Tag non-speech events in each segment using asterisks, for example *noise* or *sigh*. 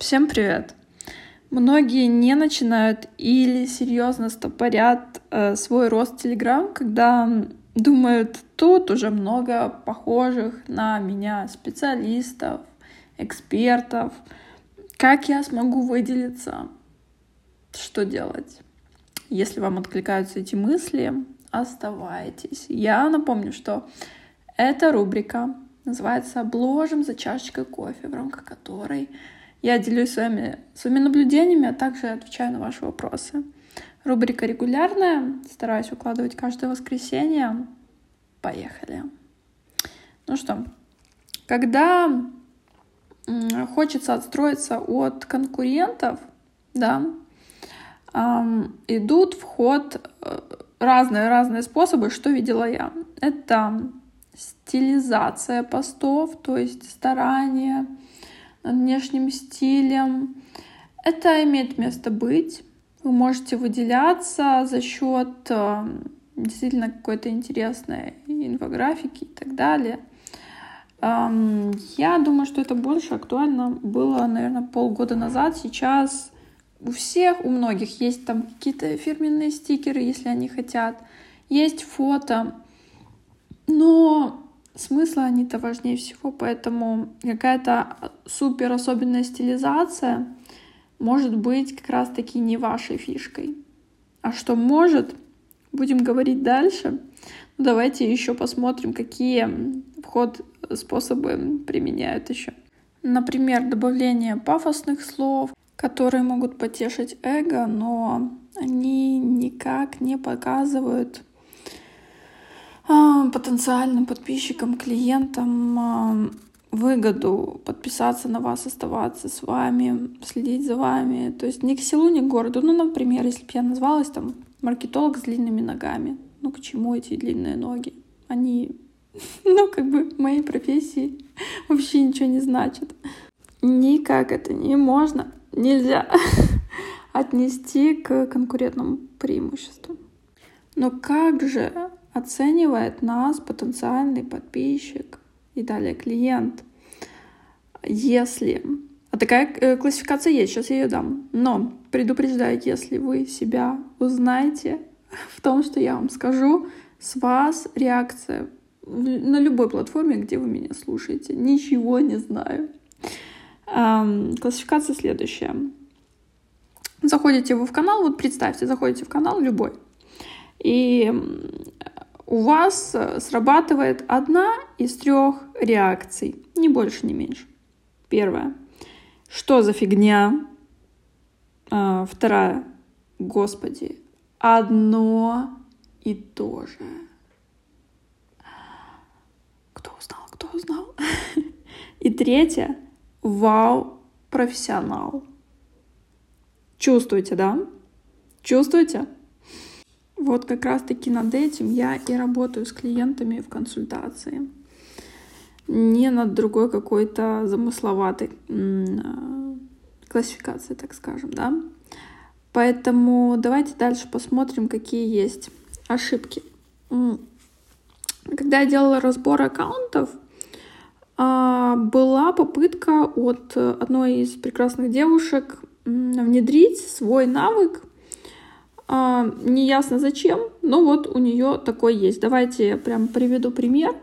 Всем привет! Многие не начинают или серьезно стопорят э, свой рост Telegram, когда думают, тут уже много похожих на меня специалистов, экспертов. Как я смогу выделиться? Что делать? Если вам откликаются эти мысли, оставайтесь. Я напомню, что эта рубрика называется «Обложим за чашечкой кофе», в рамках которой я делюсь с вами своими наблюдениями, а также отвечаю на ваши вопросы. Рубрика регулярная, стараюсь выкладывать каждое воскресенье. Поехали. Ну что, когда хочется отстроиться от конкурентов, да, идут в ход разные-разные способы, что видела я. Это стилизация постов, то есть старание над внешним стилем. Это имеет место быть. Вы можете выделяться за счет э, действительно какой-то интересной инфографики и так далее. Я думаю, что это больше актуально было, наверное, полгода назад. Сейчас у всех, у многих есть там какие-то фирменные стикеры, если они хотят. Есть фото. Но смысла они-то важнее всего, поэтому какая-то супер особенная стилизация может быть как раз-таки не вашей фишкой. А что может, будем говорить дальше. Ну, давайте еще посмотрим, какие вход способы применяют еще. Например, добавление пафосных слов, которые могут потешить эго, но они никак не показывают потенциальным подписчикам, клиентам а, выгоду подписаться на вас, оставаться с вами, следить за вами. То есть ни к селу, ни к городу. Ну, например, если бы я назвалась там маркетолог с длинными ногами. Ну, к чему эти длинные ноги? Они, *laughs* ну, как бы в моей профессии *laughs* вообще ничего не значат. Никак это не можно, нельзя *laughs* отнести к конкурентному преимуществу. Но как же оценивает нас потенциальный подписчик и далее клиент. Если... А такая э, классификация есть, сейчас я ее дам. Но предупреждаю, если вы себя узнаете *laughs* в том, что я вам скажу, с вас реакция на любой платформе, где вы меня слушаете. Ничего не знаю. Классификация следующая. Заходите вы в канал, вот представьте, заходите в канал любой, и у вас э, срабатывает одна из трех реакций, ни больше, ни меньше. Первая. Что за фигня? А, вторая. Господи, одно и то же. Кто узнал, кто узнал? *laughs* И третье. Вау, профессионал. Чувствуете, да? Чувствуете? Вот как раз-таки над этим я и работаю с клиентами в консультации. Не над другой какой-то замысловатой а, классификацией, так скажем, да. Поэтому давайте дальше посмотрим, какие есть ошибки. Когда я делала разбор аккаунтов, а, была попытка от одной из прекрасных девушек внедрить свой навык а, неясно зачем, но вот у нее такой есть. Давайте я прям приведу пример.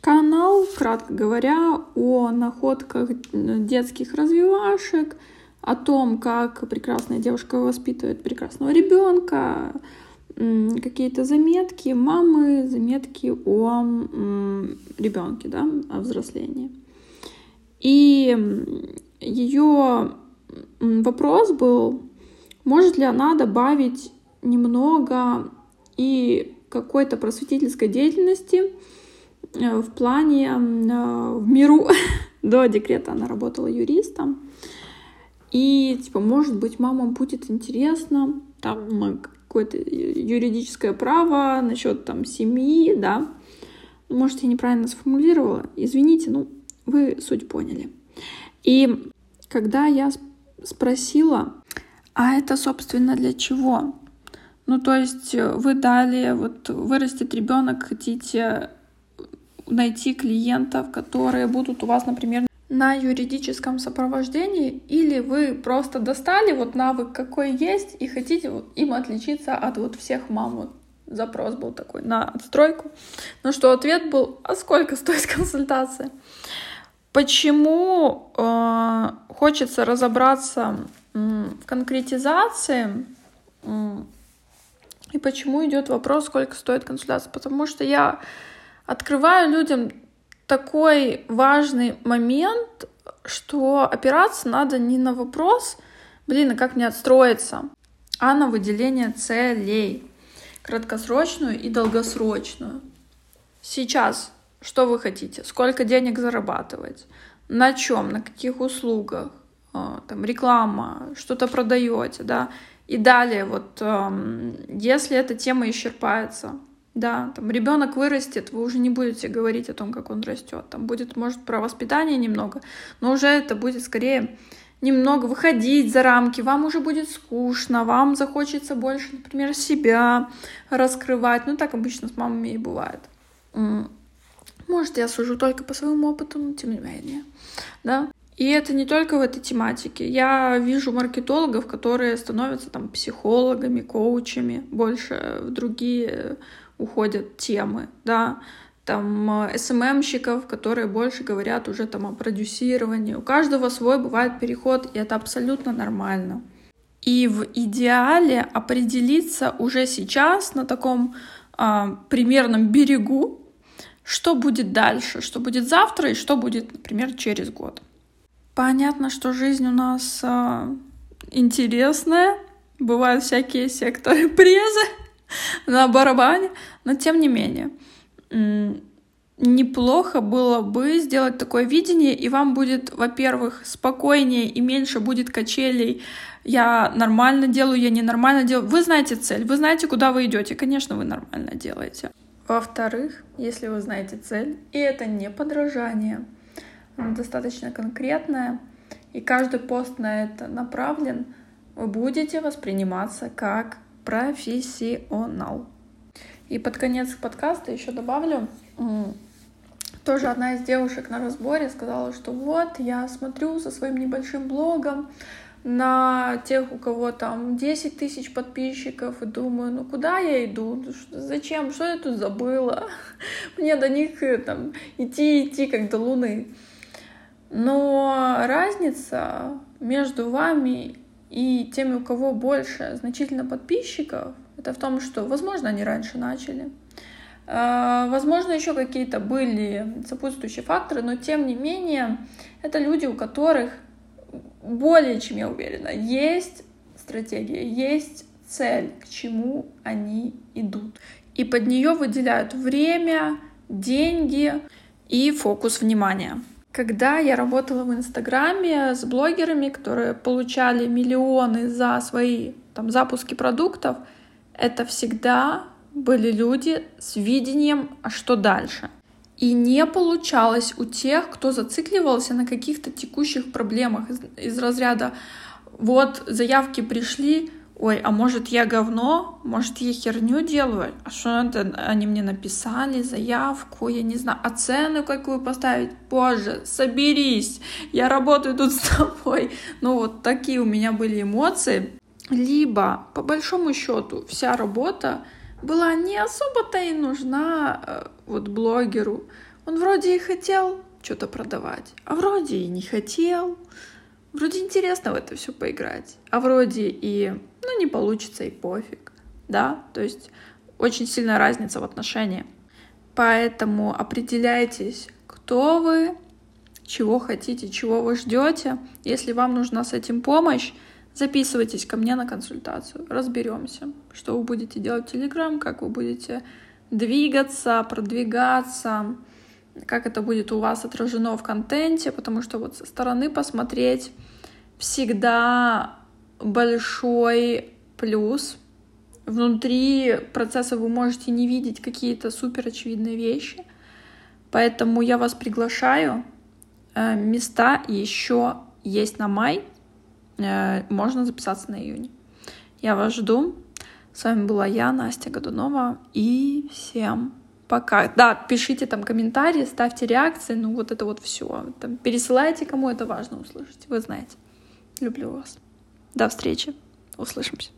Канал, кратко говоря, о находках детских развивашек, о том, как прекрасная девушка воспитывает прекрасного ребенка, какие-то заметки мамы, заметки о ребенке, да, о взрослении. И ее вопрос был, может ли она добавить немного и какой-то просветительской деятельности э, в плане э, в миру. *laughs* До декрета она работала юристом. И, типа, может быть, мамам будет интересно, там, какое-то юридическое право насчет там семьи, да. Может, я неправильно сформулировала. Извините, ну, вы суть поняли. И когда я спросила, а это, собственно, для чего? Ну, то есть э, вы дали, вот вырастет ребенок, хотите найти клиентов, которые будут у вас, например, на юридическом сопровождении, или вы просто достали вот навык какой есть и хотите им отличиться от вот всех мам. Вот запрос был такой на отстройку. Ну что, ответ был, а сколько стоит *laughs* консультация? Почему э, хочется разобраться в конкретизации и почему идет вопрос, сколько стоит консультация? Потому что я открываю людям такой важный момент, что опираться надо не на вопрос, блин, а как мне отстроиться, а на выделение целей, краткосрочную и долгосрочную. Сейчас что вы хотите? Сколько денег зарабатывать? На чем? На каких услугах? А, там реклама, что-то продаете, да? И далее, вот если эта тема исчерпается, да, там ребенок вырастет, вы уже не будете говорить о том, как он растет. Там будет, может, про воспитание немного, но уже это будет скорее немного выходить за рамки, вам уже будет скучно, вам захочется больше, например, себя раскрывать. Ну, так обычно с мамами и бывает. Может, я сужу только по своему опыту, но тем не менее, да. И это не только в этой тематике. Я вижу маркетологов, которые становятся там психологами, коучами, больше в другие уходят темы, да, там СММщиков, которые больше говорят уже там о продюсировании. У каждого свой бывает переход, и это абсолютно нормально. И в идеале определиться уже сейчас на таком а, примерном берегу, что будет дальше, что будет завтра и что будет, например, через год. Понятно, что жизнь у нас а, интересная, бывают всякие секторы *laughs* презы, на барабане, но тем не менее неплохо было бы сделать такое видение, и вам будет, во-первых, спокойнее и меньше будет качелей. Я нормально делаю, я ненормально делаю. Вы знаете цель, вы знаете, куда вы идете. Конечно, вы нормально делаете. Во-вторых, если вы знаете цель, и это не подражание, достаточно конкретная, и каждый пост на это направлен, вы будете восприниматься как профессионал. И под конец подкаста еще добавлю, тоже одна из девушек на разборе сказала, что вот я смотрю со своим небольшим блогом на тех, у кого там 10 тысяч подписчиков, и думаю, ну куда я иду, зачем, что я тут забыла, *laughs* мне до них э, там идти, идти, как до луны. Но разница между вами и теми, у кого больше значительно подписчиков, это в том, что, возможно, они раньше начали. А, возможно, еще какие-то были сопутствующие факторы, но тем не менее, это люди, у которых более чем я уверена, есть стратегия, есть цель, к чему они идут. И под нее выделяют время, деньги и фокус внимания. Когда я работала в Инстаграме с блогерами, которые получали миллионы за свои там, запуски продуктов, это всегда были люди с видением, а что дальше. И не получалось у тех, кто зацикливался на каких-то текущих проблемах из, из разряда вот заявки пришли, ой, а может я говно, может я херню делаю, а что это они мне написали, заявку, я не знаю, оцену какую поставить, боже, соберись, я работаю тут с тобой. Ну вот такие у меня были эмоции. Либо, по большому счету, вся работа была не особо-то и нужна э, вот блогеру. Он вроде и хотел что-то продавать, а вроде и не хотел. Вроде интересно в это все поиграть, а вроде и, ну, не получится и пофиг, да, то есть очень сильная разница в отношении. Поэтому определяйтесь, кто вы, чего хотите, чего вы ждете. Если вам нужна с этим помощь, записывайтесь ко мне на консультацию, разберемся, что вы будете делать в Телеграм, как вы будете двигаться, продвигаться, как это будет у вас отражено в контенте, потому что вот со стороны посмотреть всегда большой плюс. Внутри процесса вы можете не видеть какие-то супер очевидные вещи. Поэтому я вас приглашаю. Э, места еще есть на май. Э, можно записаться на июнь. Я вас жду. С вами была я, Настя Годунова. И всем Пока. Да, пишите там комментарии, ставьте реакции, ну вот это вот все. Там, пересылайте, кому это важно услышать. Вы знаете. Люблю вас. До встречи. Услышимся.